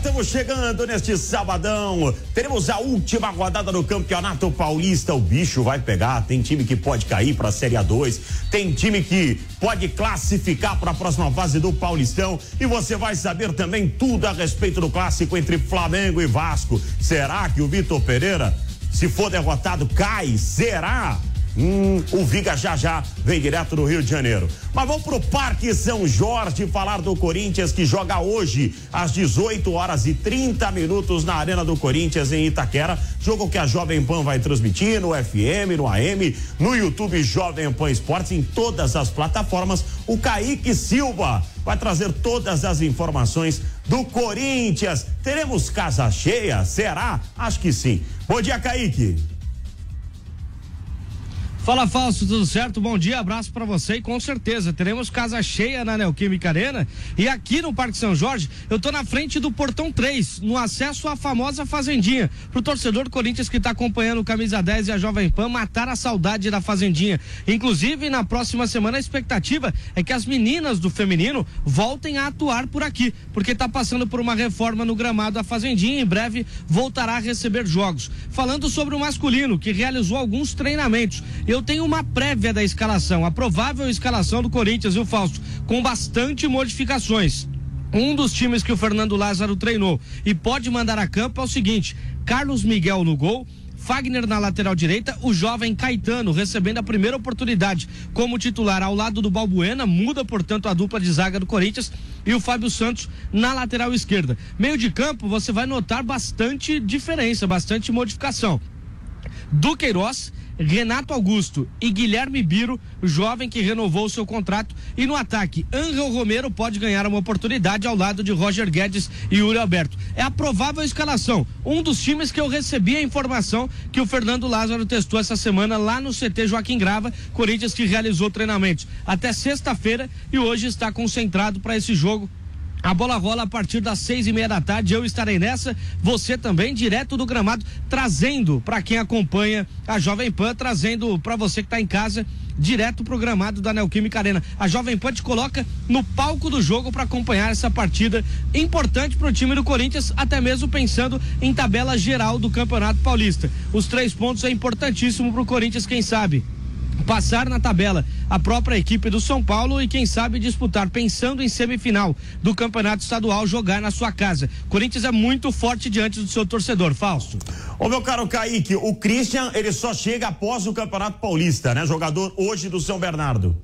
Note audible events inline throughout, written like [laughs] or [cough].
estamos chegando neste sabadão. Teremos a última rodada do Campeonato Paulista. O bicho vai pegar. Tem time que pode cair para a Série A2, tem time que pode classificar para a próxima fase do Paulistão. E você vai saber também tudo a respeito do clássico entre Flamengo e Vasco. Será que o Vitor Pereira, se for derrotado, cai? Será? Hum, o Viga já já vem direto do Rio de Janeiro. Mas vamos pro Parque São Jorge falar do Corinthians que joga hoje às 18 horas e 30 minutos na Arena do Corinthians em Itaquera. Jogo que a Jovem Pan vai transmitir no FM, no AM, no YouTube Jovem Pan Esportes, em todas as plataformas. O Kaique Silva vai trazer todas as informações do Corinthians. Teremos casa cheia? Será? Acho que sim. Bom dia, Kaique. Fala Falso, tudo certo? Bom dia, abraço para você e com certeza teremos casa cheia na Neoquímica Arena e aqui no Parque São Jorge eu tô na frente do Portão 3, no acesso à famosa Fazendinha, pro torcedor do Corinthians que tá acompanhando o Camisa 10 e a Jovem Pan matar a saudade da Fazendinha. Inclusive, na próxima semana a expectativa é que as meninas do feminino voltem a atuar por aqui, porque tá passando por uma reforma no gramado da Fazendinha e em breve voltará a receber jogos. Falando sobre o masculino, que realizou alguns treinamentos eu tenho uma prévia da escalação, a provável escalação do Corinthians, viu, Fausto? Com bastante modificações. Um dos times que o Fernando Lázaro treinou e pode mandar a campo é o seguinte: Carlos Miguel no gol. Fagner na lateral direita, o jovem Caetano recebendo a primeira oportunidade como titular ao lado do Balbuena, muda, portanto, a dupla de zaga do Corinthians e o Fábio Santos na lateral esquerda. Meio de campo, você vai notar bastante diferença, bastante modificação. Duqueiroz Renato Augusto e Guilherme Biro, jovem que renovou seu contrato. E no ataque, Angel Romero pode ganhar uma oportunidade ao lado de Roger Guedes e Yuri Alberto. É a provável escalação. Um dos times que eu recebi a informação que o Fernando Lázaro testou essa semana lá no CT Joaquim Grava, Corinthians que realizou treinamentos até sexta-feira e hoje está concentrado para esse jogo a bola rola a partir das seis e meia da tarde. Eu estarei nessa, você também, direto do gramado, trazendo para quem acompanha a Jovem Pan, trazendo para você que está em casa, direto pro gramado da Neoquímica Arena. A Jovem Pan te coloca no palco do jogo para acompanhar essa partida importante para o time do Corinthians, até mesmo pensando em tabela geral do Campeonato Paulista. Os três pontos é importantíssimo para o Corinthians, quem sabe passar na tabela a própria equipe do São Paulo e quem sabe disputar pensando em semifinal do Campeonato Estadual jogar na sua casa. Corinthians é muito forte diante do seu torcedor, Fausto. Ô meu caro Kaique, o Christian, ele só chega após o Campeonato Paulista, né? Jogador hoje do São Bernardo.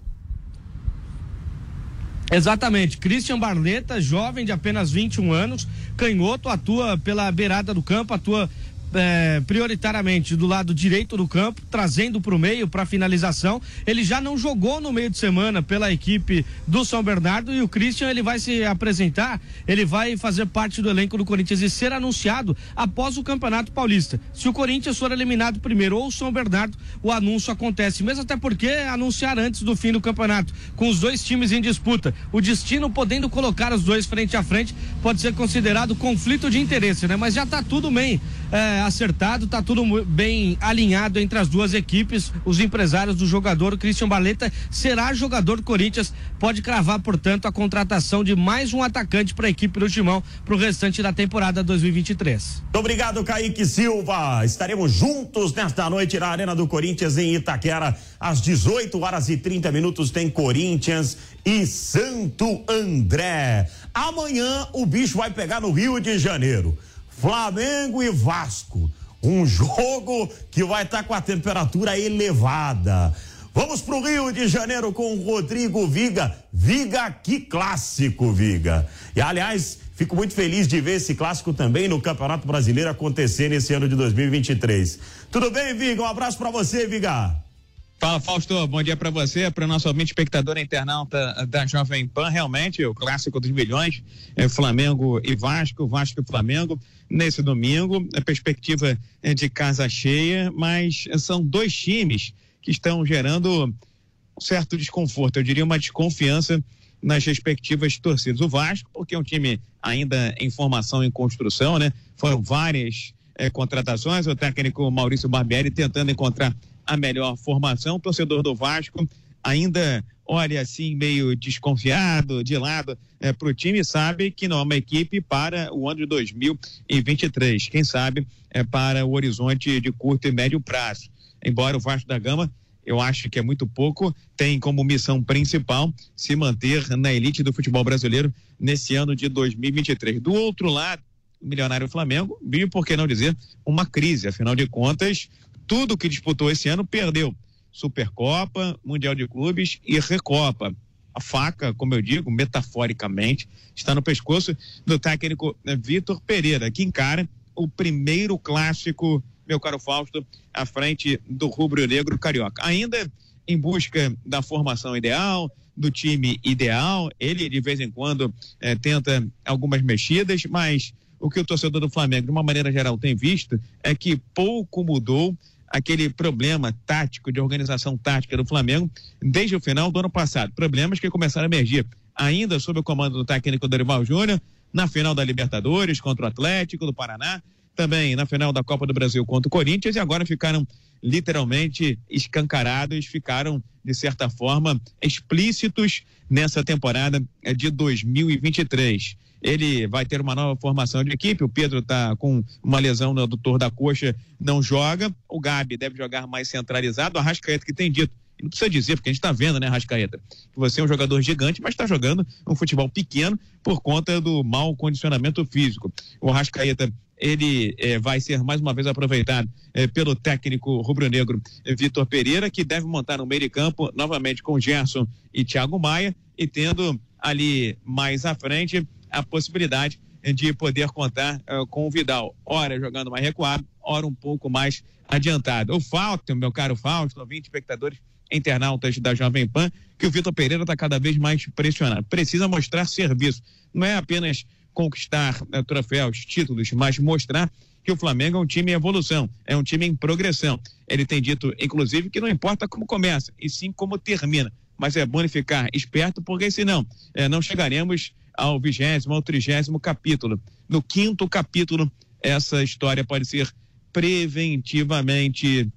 Exatamente, Christian Barleta, jovem de apenas 21 anos, canhoto, atua pela beirada do campo, atua é, prioritariamente do lado direito do campo, trazendo para o meio para finalização. Ele já não jogou no meio de semana pela equipe do São Bernardo e o Christian ele vai se apresentar, ele vai fazer parte do elenco do Corinthians e ser anunciado após o Campeonato Paulista. Se o Corinthians for eliminado primeiro ou o São Bernardo, o anúncio acontece, mesmo até porque anunciar antes do fim do campeonato, com os dois times em disputa, o destino podendo colocar os dois frente a frente, pode ser considerado conflito de interesse, né? Mas já está tudo bem. É, acertado, tá tudo bem alinhado entre as duas equipes. Os empresários do jogador, o Christian Baleta, será jogador do Corinthians. Pode cravar, portanto, a contratação de mais um atacante para a equipe do Timão para o restante da temporada 2023. Muito obrigado, Kaique Silva. Estaremos juntos nesta noite na Arena do Corinthians em Itaquera, às 18 horas e 30 minutos. Tem Corinthians e Santo André. Amanhã o bicho vai pegar no Rio de Janeiro. Flamengo e Vasco. Um [laughs] jogo que vai estar tá com a temperatura elevada. Vamos para o Rio de Janeiro com o Rodrigo Viga. Viga, que clássico, Viga. E aliás, fico muito feliz de ver esse clássico também no Campeonato Brasileiro acontecer nesse ano de 2023. Tudo bem, Viga? Um abraço para você, Viga. Fala, Fausto. Bom dia para você, para o nosso ouvinte espectador internauta da Jovem Pan. Realmente, o clássico dos milhões, é Flamengo e Vasco, Vasco e Flamengo, nesse domingo. A perspectiva é de casa cheia, mas são dois times que estão gerando um certo desconforto, eu diria uma desconfiança nas respectivas torcidas. O Vasco, porque é um time ainda em formação, em construção, né? Foram várias eh, contratações, o técnico Maurício Barbieri tentando encontrar a melhor formação. O torcedor do Vasco ainda olha assim meio desconfiado, de lado eh, para o time, sabe que não é uma equipe para o ano de 2023. Quem sabe é para o horizonte de curto e médio prazo embora o Vasco da Gama eu acho que é muito pouco, tem como missão principal se manter na elite do futebol brasileiro nesse ano de 2023. Do outro lado, o milionário Flamengo vive, por que não dizer, uma crise. Afinal de contas, tudo que disputou esse ano perdeu. Supercopa, Mundial de Clubes e Recopa. A faca, como eu digo, metaforicamente, está no pescoço do técnico Vitor Pereira, que encara o primeiro clássico meu caro Fausto, à frente do rubro-negro carioca. Ainda em busca da formação ideal, do time ideal, ele de vez em quando eh, tenta algumas mexidas, mas o que o torcedor do Flamengo, de uma maneira geral, tem visto é que pouco mudou aquele problema tático de organização tática do Flamengo desde o final do ano passado. Problemas que começaram a emergir ainda sob o comando do técnico Dorival Júnior na final da Libertadores contra o Atlético do Paraná também na final da Copa do Brasil contra o Corinthians e agora ficaram literalmente escancarados, ficaram de certa forma explícitos nessa temporada eh, de 2023. Ele vai ter uma nova formação de equipe. O Pedro está com uma lesão no adutor da coxa, não joga. O Gabi deve jogar mais centralizado. A Rascaeta que tem dito não precisa dizer, porque a gente está vendo, né, Rascaeta, que você é um jogador gigante, mas está jogando um futebol pequeno por conta do mau condicionamento físico. O Rascaeta ele eh, vai ser mais uma vez aproveitado eh, pelo técnico rubro-negro eh, Vitor Pereira, que deve montar no meio de campo novamente com Gerson e Thiago Maia, e tendo ali mais à frente a possibilidade de poder contar com o Vidal, ora jogando mais recuado, ora um pouco mais adiantado. O Fausto, meu caro Fausto, 20 espectadores internautas da Jovem Pan, que o Vitor Pereira está cada vez mais pressionado. Precisa mostrar serviço. Não é apenas conquistar né, troféus, títulos, mas mostrar que o Flamengo é um time em evolução, é um time em progressão. Ele tem dito, inclusive, que não importa como começa, e sim como termina. Mas é bom ficar esperto, porque senão é, não chegaremos ao vigésimo, ao trigésimo capítulo. No quinto capítulo, essa história pode ser preventivamente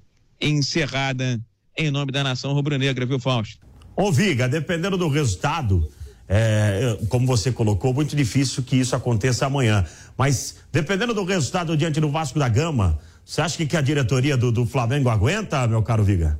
encerrada em nome da nação rubro-negra, viu, Fausto? Ô, Viga, dependendo do resultado, é, como você colocou, muito difícil que isso aconteça amanhã. Mas, dependendo do resultado diante do Vasco da Gama, você acha que, a diretoria do, do Flamengo aguenta, meu caro Viga?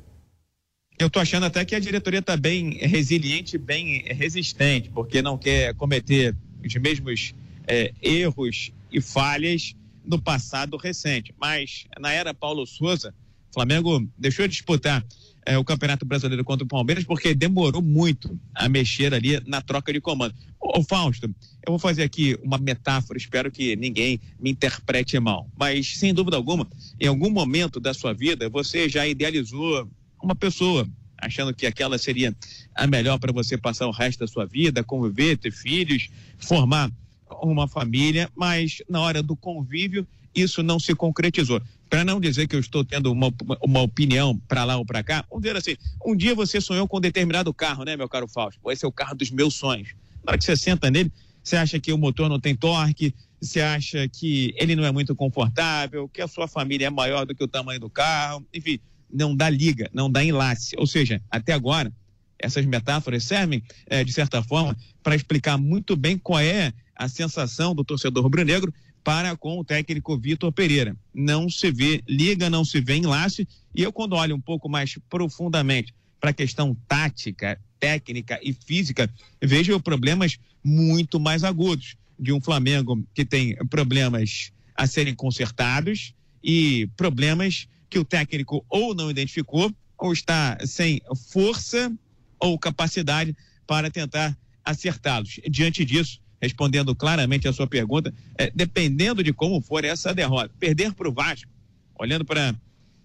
Eu estou achando até que a diretoria está bem resiliente, bem resistente, porque não quer cometer os mesmos é, erros e falhas no passado recente. Mas na era Paulo Souza, o Flamengo deixou de disputar é, o Campeonato Brasileiro contra o Palmeiras, porque demorou muito a mexer ali na troca de comando. Ô, Fausto, eu vou fazer aqui uma metáfora, espero que ninguém me interprete mal, mas sem dúvida alguma, em algum momento da sua vida, você já idealizou uma pessoa, achando que aquela seria a melhor para você passar o resto da sua vida, conviver, ter filhos, formar uma família, mas na hora do convívio isso não se concretizou. Para não dizer que eu estou tendo uma, uma opinião para lá ou para cá, vamos dizer assim: um dia você sonhou com um determinado carro, né, meu caro Fausto? Esse é o carro dos meus sonhos. Na hora que você senta nele, você acha que o motor não tem torque, você acha que ele não é muito confortável, que a sua família é maior do que o tamanho do carro, enfim, não dá liga, não dá enlace. Ou seja, até agora, essas metáforas servem, é, de certa forma, para explicar muito bem qual é a sensação do torcedor rubro-negro para com o técnico Vitor Pereira. Não se vê liga, não se vê enlace. E eu, quando olho um pouco mais profundamente para a questão tática, técnica e física, vejo problemas muito mais agudos de um Flamengo que tem problemas a serem consertados e problemas que o técnico ou não identificou ou está sem força ou capacidade para tentar acertá-los. Diante disso, respondendo claramente a sua pergunta, é, dependendo de como for essa derrota, perder para o Vasco, olhando para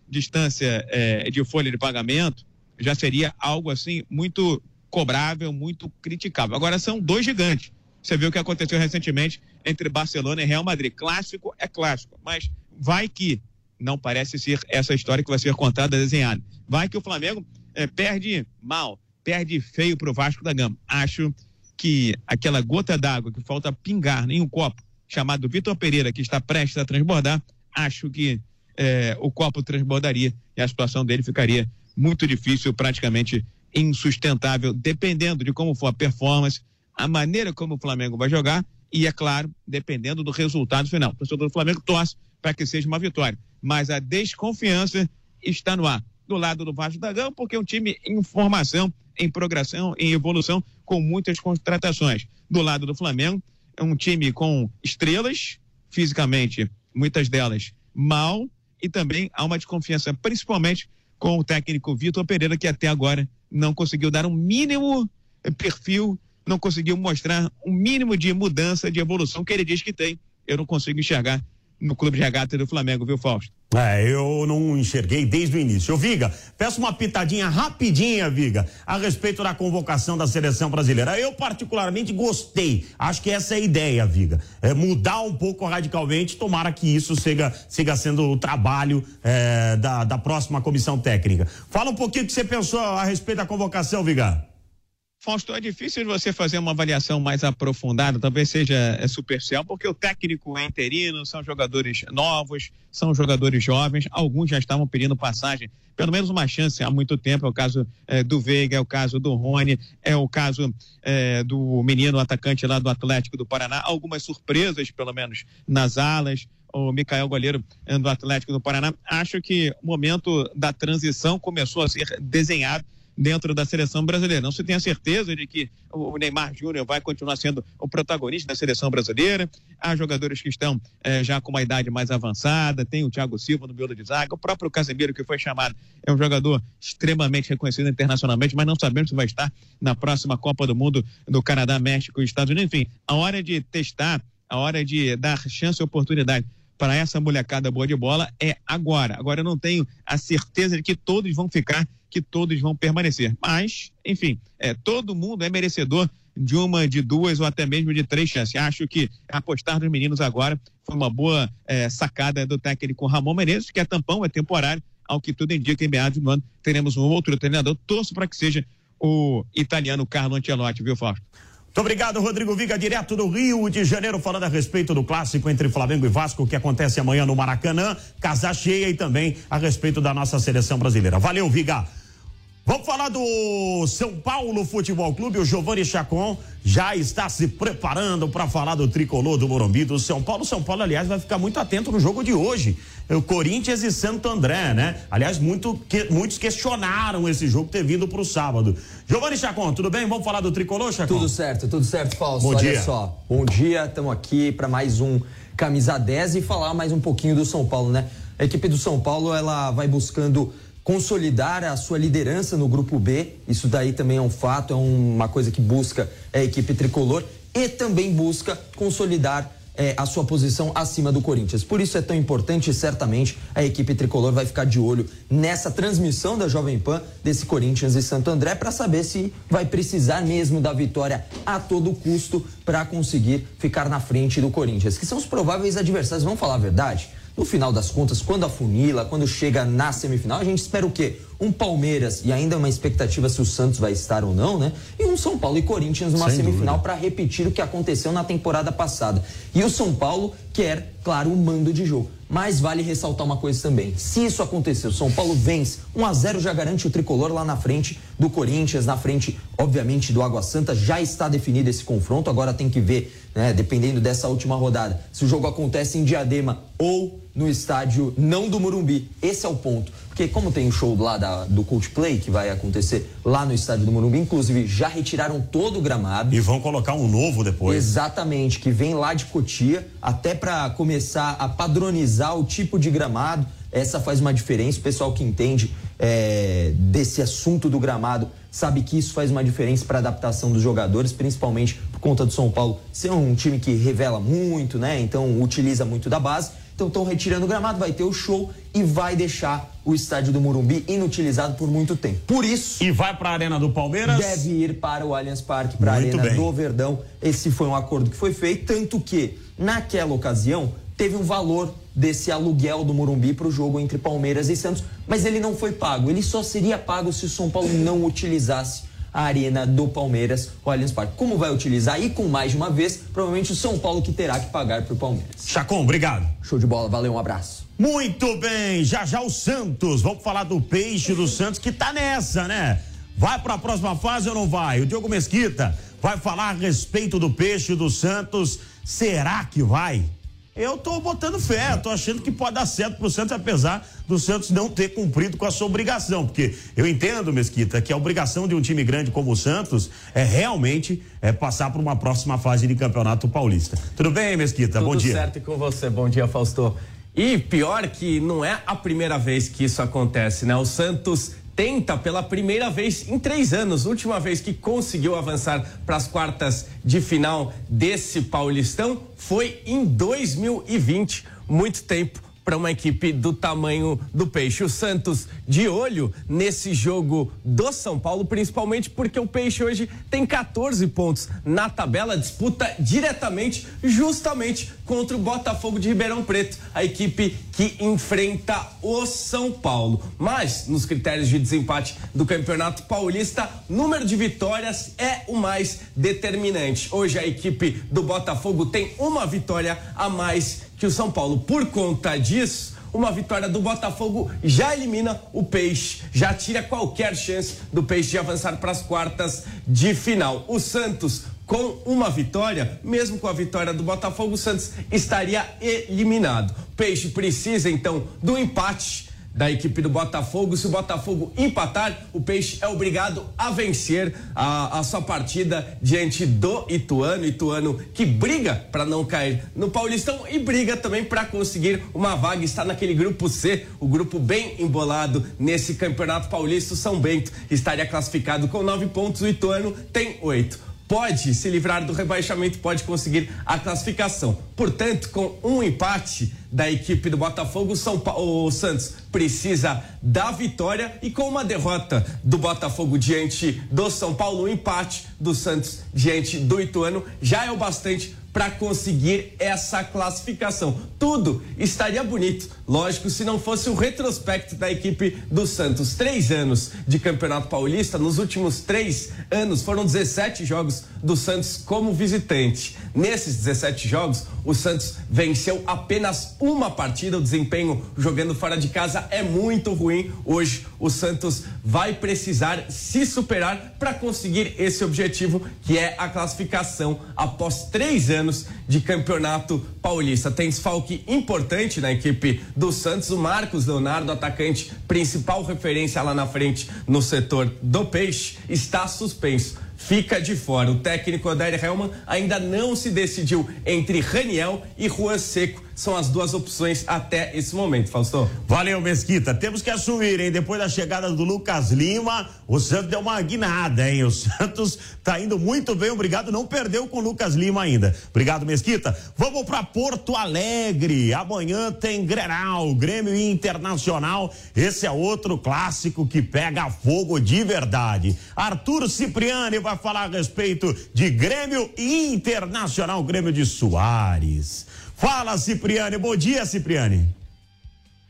distância é, de folha de pagamento, já seria algo assim muito cobrável, muito criticável. Agora são dois gigantes. Você viu o que aconteceu recentemente entre Barcelona e Real Madrid. Clássico é clássico, mas vai que não parece ser essa história que vai ser contada, desenhada. Vai que o Flamengo é, perde mal, perde feio para o Vasco da Gama. Acho que aquela gota d'água que falta pingar em um copo, chamado Vitor Pereira, que está prestes a transbordar, acho que é, o copo transbordaria e a situação dele ficaria muito difícil, praticamente insustentável, dependendo de como for a performance, a maneira como o Flamengo vai jogar e, é claro, dependendo do resultado final. O torcedor do Flamengo torce para que seja uma vitória, mas a desconfiança está no ar. Do lado do Vasco da Gama, porque é um time em formação, em progressão, em evolução, com muitas contratações. Do lado do Flamengo, é um time com estrelas, fisicamente, muitas delas mal, e também há uma desconfiança, principalmente com o técnico Vitor Pereira, que até agora não conseguiu dar um mínimo perfil, não conseguiu mostrar um mínimo de mudança, de evolução que ele diz que tem. Eu não consigo enxergar no clube de regata do Flamengo, viu, Fausto? É, eu não enxerguei desde o início. Ô, Viga, peço uma pitadinha rapidinha, Viga, a respeito da convocação da seleção brasileira. Eu, particularmente, gostei. Acho que essa é a ideia, Viga. É mudar um pouco radicalmente, tomara que isso siga, siga sendo o trabalho é, da, da próxima comissão técnica. Fala um pouquinho o que você pensou a respeito da convocação, Viga. Fausto, é difícil você fazer uma avaliação mais aprofundada, talvez seja é, superficial, porque o técnico é interino, são jogadores novos, são jogadores jovens, alguns já estavam pedindo passagem, pelo menos uma chance há muito tempo, é o caso é, do Veiga, é o caso do Rony, é o caso é, do menino atacante lá do Atlético do Paraná, algumas surpresas, pelo menos, nas alas, o Micael Goleiro é, do Atlético do Paraná. Acho que o momento da transição começou a ser desenhado dentro da seleção brasileira. Não se tem a certeza de que o Neymar Júnior vai continuar sendo o protagonista da seleção brasileira. Há jogadores que estão eh, já com uma idade mais avançada, tem o Thiago Silva no miolo de zaga, o próprio Casemiro, que foi chamado, é um jogador extremamente reconhecido internacionalmente, mas não sabemos se vai estar na próxima Copa do Mundo do Canadá, México e Estados Unidos. Enfim, a hora de testar, a hora de dar chance e oportunidade para essa molecada boa de bola é agora. Agora eu não tenho a certeza de que todos vão ficar que todos vão permanecer. Mas, enfim, é, todo mundo é merecedor de uma, de duas ou até mesmo de três chances. Acho que apostar nos meninos agora foi uma boa é, sacada do técnico Ramon Menezes, que é tampão, é temporário, ao que tudo indica em meados do ano teremos um outro treinador. Torço para que seja o italiano Carlo Ancelotti, viu, Fausto? Muito obrigado, Rodrigo Viga, direto do Rio de Janeiro, falando a respeito do clássico entre Flamengo e Vasco, que acontece amanhã no Maracanã, casa cheia e também a respeito da nossa seleção brasileira. Valeu, Viga! Vamos falar do São Paulo Futebol Clube. O Giovanni Chacon já está se preparando para falar do tricolor do Morumbi do São Paulo. São Paulo, aliás, vai ficar muito atento no jogo de hoje. O Corinthians e Santo André, né? Aliás, muito, que, muitos questionaram esse jogo ter vindo para o sábado. Giovanni Chacon, tudo bem? Vamos falar do tricolor, Chacon? Tudo certo, tudo certo, Fausto. Bom Olha dia. só, bom dia, estamos aqui para mais um Camisa 10 e falar mais um pouquinho do São Paulo, né? A equipe do São Paulo, ela vai buscando consolidar a sua liderança no grupo B. Isso daí também é um fato, é uma coisa que busca a equipe tricolor e também busca consolidar é, a sua posição acima do Corinthians. Por isso é tão importante e certamente a equipe tricolor vai ficar de olho nessa transmissão da Jovem Pan desse Corinthians e Santo André para saber se vai precisar mesmo da vitória a todo custo para conseguir ficar na frente do Corinthians, que são os prováveis adversários. Vamos falar a verdade? No final das contas, quando afunila, quando chega na semifinal, a gente espera o quê? Um Palmeiras e ainda uma expectativa se o Santos vai estar ou não, né? E um São Paulo e Corinthians numa Sem semifinal para repetir o que aconteceu na temporada passada. E o São Paulo quer, claro, um mando de jogo. Mas vale ressaltar uma coisa também. Se isso acontecer, o São Paulo vence 1 a 0 já garante o tricolor lá na frente do Corinthians, na frente, obviamente, do Água Santa. Já está definido esse confronto. Agora tem que ver, né, dependendo dessa última rodada, se o jogo acontece em Diadema ou no estádio não do Morumbi. Esse é o ponto. Porque como tem o show lá da, do Coldplay que vai acontecer lá no estádio do Morumbi, inclusive já retiraram todo o gramado. E vão colocar um novo depois. Exatamente, que vem lá de Cotia, até para começar a padronizar o tipo de gramado. Essa faz uma diferença. O pessoal que entende é, desse assunto do gramado sabe que isso faz uma diferença para a adaptação dos jogadores, principalmente por conta do São Paulo ser um time que revela muito, né? Então utiliza muito da base. Então estão retirando o gramado, vai ter o show e vai deixar o estádio do Morumbi inutilizado por muito tempo. Por isso. E vai para a Arena do Palmeiras? Deve ir para o Allianz Parque, para a Arena bem. do Verdão. Esse foi um acordo que foi feito, tanto que naquela ocasião teve um valor desse aluguel do Morumbi para o jogo entre Palmeiras e Santos, mas ele não foi pago. Ele só seria pago se o São Paulo não utilizasse a arena do Palmeiras, o Allianz Parque. Como vai utilizar e com mais de uma vez, provavelmente o São Paulo que terá que pagar para o Palmeiras. Chacon, obrigado. Show de bola, valeu, um abraço. Muito bem, já já o Santos. Vamos falar do peixe do Santos que tá nessa, né? Vai para a próxima fase ou não vai? O Diogo Mesquita vai falar a respeito do peixe do Santos. Será que vai? Eu tô botando fé, tô achando que pode dar certo pro Santos, apesar do Santos não ter cumprido com a sua obrigação, porque eu entendo, Mesquita, que a obrigação de um time grande como o Santos é realmente é passar para uma próxima fase de Campeonato Paulista. Tudo bem, Mesquita? Tudo Bom dia. Tudo certo com você. Bom dia, Fausto. E pior que não é a primeira vez que isso acontece, né? O Santos tenta pela primeira vez em três anos, última vez que conseguiu avançar para as quartas de final desse Paulistão foi em 2020. Muito tempo para uma equipe do tamanho do Peixe. O Santos de olho nesse jogo do São Paulo, principalmente porque o Peixe hoje tem 14 pontos na tabela, disputa diretamente, justamente contra o Botafogo de Ribeirão Preto, a equipe que enfrenta o São Paulo. Mas nos critérios de desempate do Campeonato Paulista, número de vitórias é o mais determinante. Hoje a equipe do Botafogo tem uma vitória a mais que o São Paulo, por conta disso, uma vitória do Botafogo já elimina o Peixe, já tira qualquer chance do Peixe de avançar para as quartas de final. O Santos, com uma vitória, mesmo com a vitória do Botafogo, o Santos estaria eliminado. O Peixe precisa então do empate da equipe do Botafogo. Se o Botafogo empatar, o Peixe é obrigado a vencer a, a sua partida diante do Ituano. Ituano que briga para não cair no Paulistão e briga também para conseguir uma vaga. Está naquele grupo C, o grupo bem embolado nesse campeonato paulista. O São Bento estaria classificado com nove pontos, o Ituano tem oito pode se livrar do rebaixamento, pode conseguir a classificação. Portanto, com um empate da equipe do Botafogo, São Paulo, o Santos precisa da vitória e com uma derrota do Botafogo diante do São Paulo, um empate do Santos diante do Ituano já é o bastante para conseguir essa classificação. Tudo estaria bonito, lógico, se não fosse o retrospecto da equipe do Santos. Três anos de Campeonato Paulista, nos últimos três anos foram 17 jogos do Santos como visitante. Nesses 17 jogos, o Santos venceu apenas uma partida. O desempenho jogando fora de casa é muito ruim. Hoje, o Santos vai precisar se superar para conseguir esse objetivo, que é a classificação após três anos de campeonato paulista. Tem desfalque importante na equipe do Santos. O Marcos Leonardo, atacante principal referência lá na frente no setor do Peixe, está suspenso fica de fora. O técnico Odair Helman ainda não se decidiu entre Raniel e Juan Seco são as duas opções até esse momento, Fausto. Valeu, Mesquita. Temos que assumir, hein? Depois da chegada do Lucas Lima, o Santos deu uma guinada, hein? O [laughs] Santos tá indo muito bem, obrigado. Não perdeu com o Lucas Lima ainda. Obrigado, Mesquita. Vamos para Porto Alegre. Amanhã tem Grenal, Grêmio Internacional. Esse é outro clássico que pega fogo de verdade. Arthur Cipriani vai falar a respeito de Grêmio Internacional, Grêmio de Soares. Fala, Cipriane. Bom dia, Cipriane.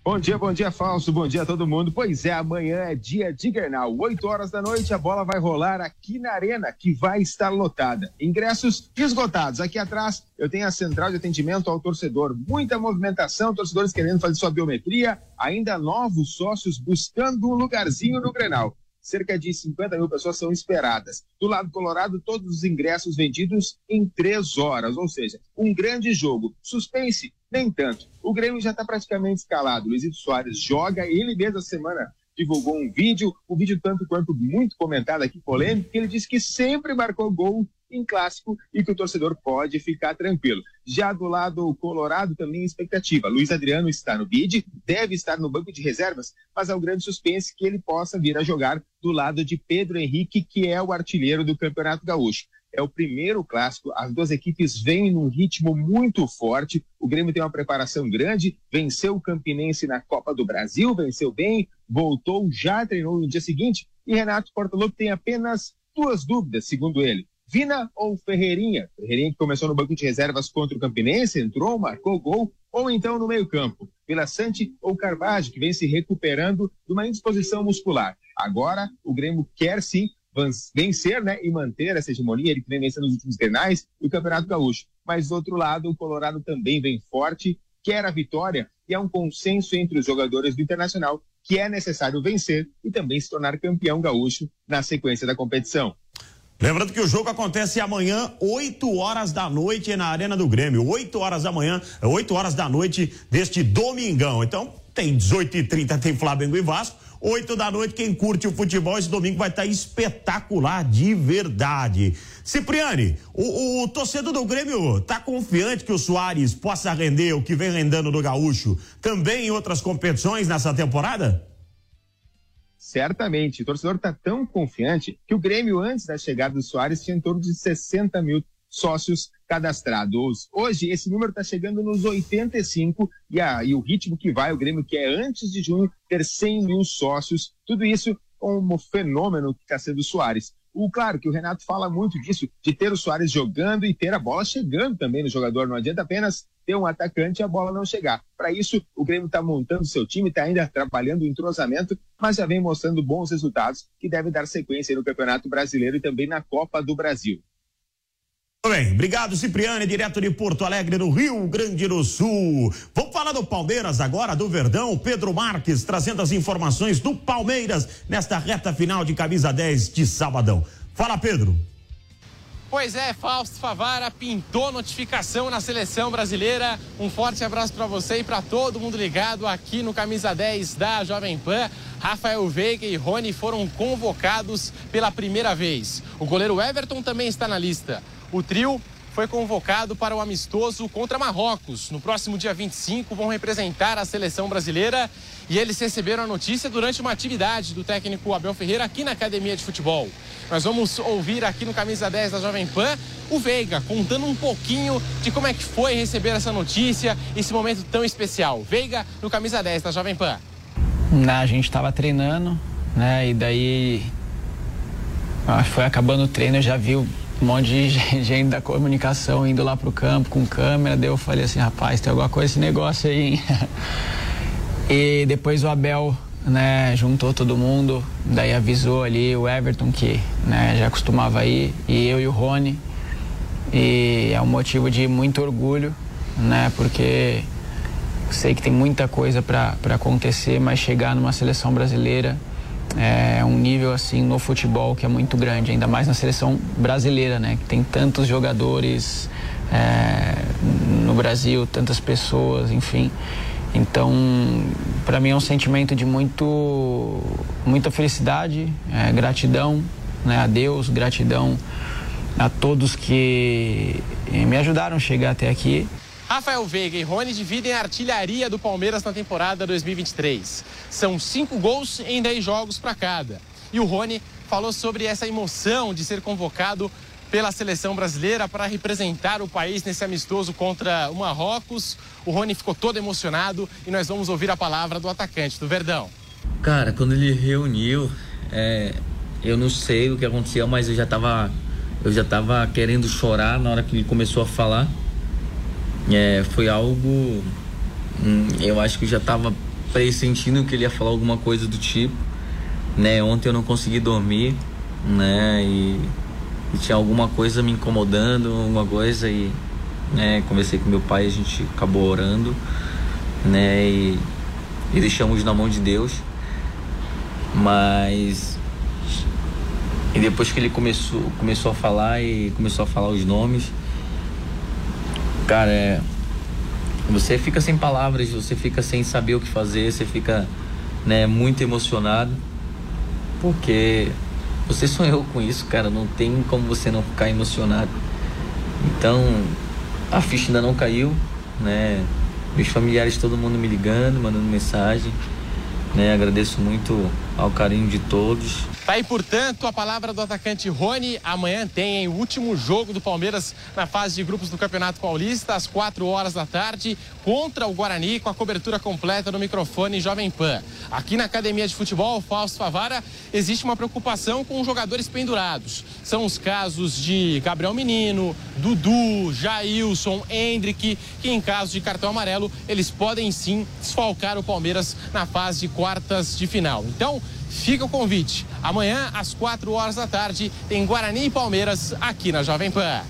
Bom dia, bom dia, Falso. Bom dia a todo mundo. Pois é, amanhã é dia de Grenal. 8 horas da noite, a bola vai rolar aqui na Arena, que vai estar lotada. Ingressos esgotados. Aqui atrás, eu tenho a central de atendimento ao torcedor. Muita movimentação, torcedores querendo fazer sua biometria, ainda novos sócios buscando um lugarzinho no Grenal. Cerca de 50 mil pessoas são esperadas. Do lado colorado, todos os ingressos vendidos em três horas, ou seja, um grande jogo. Suspense? Nem tanto. O Grêmio já está praticamente escalado. Luizito Soares joga, ele mesmo a semana divulgou um vídeo, um vídeo tanto quanto muito comentado aqui, polêmico, que ele disse que sempre marcou gol em clássico e que o torcedor pode ficar tranquilo. Já do lado colorado também expectativa. Luiz Adriano está no bid, deve estar no banco de reservas, mas há um grande suspense que ele possa vir a jogar do lado de Pedro Henrique, que é o artilheiro do Campeonato Gaúcho. É o primeiro clássico, as duas equipes vêm num ritmo muito forte. O Grêmio tem uma preparação grande, venceu o Campinense na Copa do Brasil, venceu bem, voltou, já treinou no dia seguinte. E Renato Portaluppi tem apenas duas dúvidas, segundo ele. Vina ou Ferreirinha? Ferreirinha que começou no banco de reservas contra o Campinense, entrou, marcou gol, ou então no meio-campo, Vila Sante ou Carvalho, que vem se recuperando de uma indisposição muscular. Agora, o Grêmio quer sim vencer né, e manter essa hegemonia, ele que vem vencendo nos últimos grenais e o Campeonato Gaúcho. Mas, do outro lado, o Colorado também vem forte, quer a vitória e há um consenso entre os jogadores do Internacional que é necessário vencer e também se tornar campeão gaúcho na sequência da competição. Lembrando que o jogo acontece amanhã, 8 horas da noite, na Arena do Grêmio. 8 horas da manhã, 8 horas da noite deste domingão. Então, tem 18h30, tem Flamengo e Vasco. 8 da noite, quem curte o futebol esse domingo vai estar espetacular de verdade. Cipriani, o, o, torcedor do Grêmio tá confiante que o Soares possa render o que vem rendendo no Gaúcho também em outras competições nessa temporada? Certamente. O torcedor está tão confiante que o Grêmio, antes da chegada do Soares, tinha em torno de 60 mil sócios cadastrados. Hoje, esse número está chegando nos 85 e, a, e o ritmo que vai o Grêmio, que é antes de junho, ter 100 mil sócios. Tudo isso como fenômeno que está sendo o Soares. O, claro que o Renato fala muito disso, de ter o Soares jogando e ter a bola chegando também no jogador. Não adianta apenas ter um atacante e a bola não chegar. Para isso, o Grêmio está montando seu time, está ainda trabalhando o entrosamento, mas já vem mostrando bons resultados que deve dar sequência no Campeonato Brasileiro e também na Copa do Brasil. Muito bem, obrigado Cipriane, direto de Porto Alegre, no Rio Grande do Sul. Vamos falar do Palmeiras agora, do Verdão. Pedro Marques trazendo as informações do Palmeiras nesta reta final de camisa 10 de sabadão. Fala, Pedro. Pois é, Fausto Favara pintou notificação na seleção brasileira. Um forte abraço para você e para todo mundo ligado aqui no Camisa 10 da Jovem Pan. Rafael Veiga e Rony foram convocados pela primeira vez. O goleiro Everton também está na lista. O trio foi convocado para o amistoso contra Marrocos. No próximo dia 25 vão representar a seleção brasileira e eles receberam a notícia durante uma atividade do técnico Abel Ferreira aqui na Academia de Futebol. Nós vamos ouvir aqui no Camisa 10 da Jovem Pan o Veiga contando um pouquinho de como é que foi receber essa notícia, esse momento tão especial. Veiga no Camisa 10 da Jovem Pan. A gente estava treinando, né? E daí foi acabando o treino, eu já vi um monte de [laughs] gente da comunicação indo lá pro campo com câmera, daí eu falei assim, rapaz, tem alguma coisa esse negócio aí, hein? [laughs] e depois o Abel, né, juntou todo mundo, daí avisou ali o Everton que, né, já costumava ir, e eu e o Rony. E é um motivo de muito orgulho, né, porque sei que tem muita coisa para acontecer, mas chegar numa seleção brasileira é um nível assim no futebol que é muito grande, ainda mais na seleção brasileira, né? Que tem tantos jogadores é, no Brasil, tantas pessoas, enfim. Então, para mim é um sentimento de muito, muita felicidade, é, gratidão né, a Deus, gratidão a todos que me ajudaram a chegar até aqui. Rafael Veiga e Rony dividem a artilharia do Palmeiras na temporada 2023. São cinco gols em dez jogos para cada. E o Rony falou sobre essa emoção de ser convocado pela seleção brasileira para representar o país nesse amistoso contra o Marrocos. O Rony ficou todo emocionado e nós vamos ouvir a palavra do atacante do Verdão. Cara, quando ele reuniu, é, eu não sei o que aconteceu, mas eu já estava eu já querendo chorar na hora que ele começou a falar. É, foi algo. Hum, eu acho que eu já estava pressentindo que ele ia falar alguma coisa do tipo. Né? Ontem eu não consegui dormir, né? E, e tinha alguma coisa me incomodando, alguma coisa e né, conversei com meu pai, a gente acabou orando, né? E, e deixamos na mão de Deus. Mas E depois que ele começou, começou a falar e começou a falar os nomes, cara, é, você fica sem palavras, você fica sem saber o que fazer, você fica né, muito emocionado, porque você sonhou com isso, cara, não tem como você não ficar emocionado. Então, a ficha ainda não caiu, né? Meus familiares, todo mundo me ligando, mandando mensagem, né? Agradeço muito ao carinho de todos. Tá aí, portanto, a palavra do atacante Rony. Amanhã tem o último jogo do Palmeiras na fase de grupos do Campeonato Paulista, às 4 horas da tarde, contra o Guarani, com a cobertura completa no microfone Jovem Pan. Aqui na Academia de Futebol, Fausto Favara, existe uma preocupação com jogadores pendurados. São os casos de Gabriel Menino, Dudu, Jailson, Hendrick, que em caso de cartão amarelo, eles podem sim desfalcar o Palmeiras na fase de quartas de final. Então, Fica o convite. Amanhã, às 4 horas da tarde, tem Guarani e Palmeiras aqui na Jovem Pan.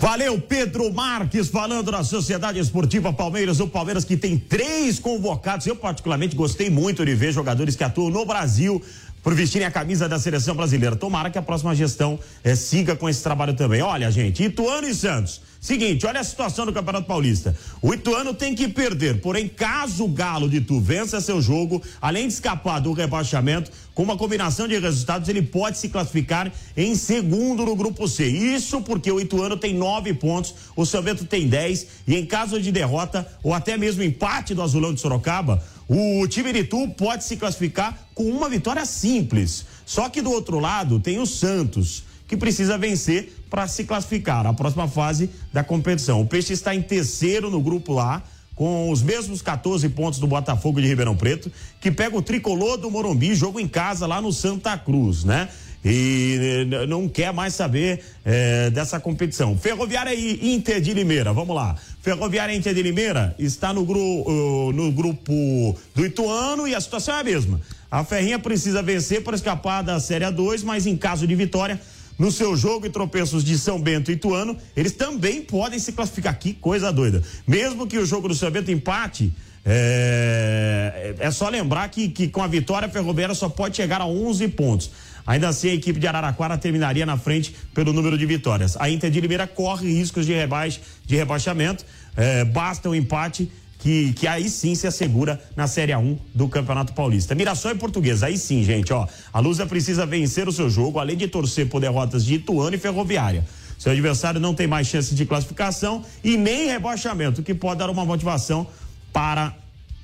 Valeu, Pedro Marques, falando da Sociedade Esportiva Palmeiras. O Palmeiras que tem três convocados. Eu, particularmente, gostei muito de ver jogadores que atuam no Brasil por vestirem a camisa da seleção brasileira. Tomara que a próxima gestão eh, siga com esse trabalho também. Olha, gente, Ituano e Santos. Seguinte, olha a situação do Campeonato Paulista. O Ituano tem que perder, porém, caso o Galo de Tu vença seu jogo, além de escapar do rebaixamento, com uma combinação de resultados, ele pode se classificar em segundo no grupo C. Isso porque o Ituano tem nove pontos, o São Bento tem dez, e em caso de derrota ou até mesmo empate do Azulão de Sorocaba, o time de Tu pode se classificar com uma vitória simples. Só que do outro lado tem o Santos que precisa vencer para se classificar à próxima fase da competição. O Peixe está em terceiro no grupo lá, com os mesmos 14 pontos do Botafogo de Ribeirão Preto, que pega o tricolor do Morumbi, jogo em casa lá no Santa Cruz, né? E eh, não quer mais saber eh, dessa competição. Ferroviária e Inter de Limeira, vamos lá. Ferroviária Inter de Limeira está no, gru, no grupo do Ituano e a situação é a mesma. A Ferrinha precisa vencer para escapar da Série 2, mas em caso de vitória, no seu jogo e tropeços de São Bento e Ituano, eles também podem se classificar. Que coisa doida. Mesmo que o jogo do São Bento empate, é, é só lembrar que, que com a vitória a Ferroviária só pode chegar a 11 pontos. Ainda assim, a equipe de Araraquara terminaria na frente pelo número de vitórias. A Inter de Limeira corre riscos de, rebaixe, de rebaixamento. É, basta o um empate que, que aí sim se assegura na Série A1 do Campeonato Paulista. Mirassol e Portuguesa, aí sim, gente, ó. A Lusa precisa vencer o seu jogo, além de torcer por derrotas de Ituano e Ferroviária. Seu adversário não tem mais chance de classificação e nem rebaixamento, que pode dar uma motivação para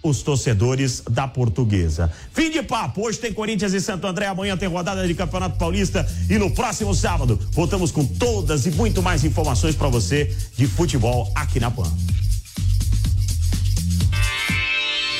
os torcedores da Portuguesa. Fim de papo. Hoje tem Corinthians e Santo André. Amanhã tem rodada de Campeonato Paulista. E no próximo sábado voltamos com todas e muito mais informações para você de futebol aqui na PAN.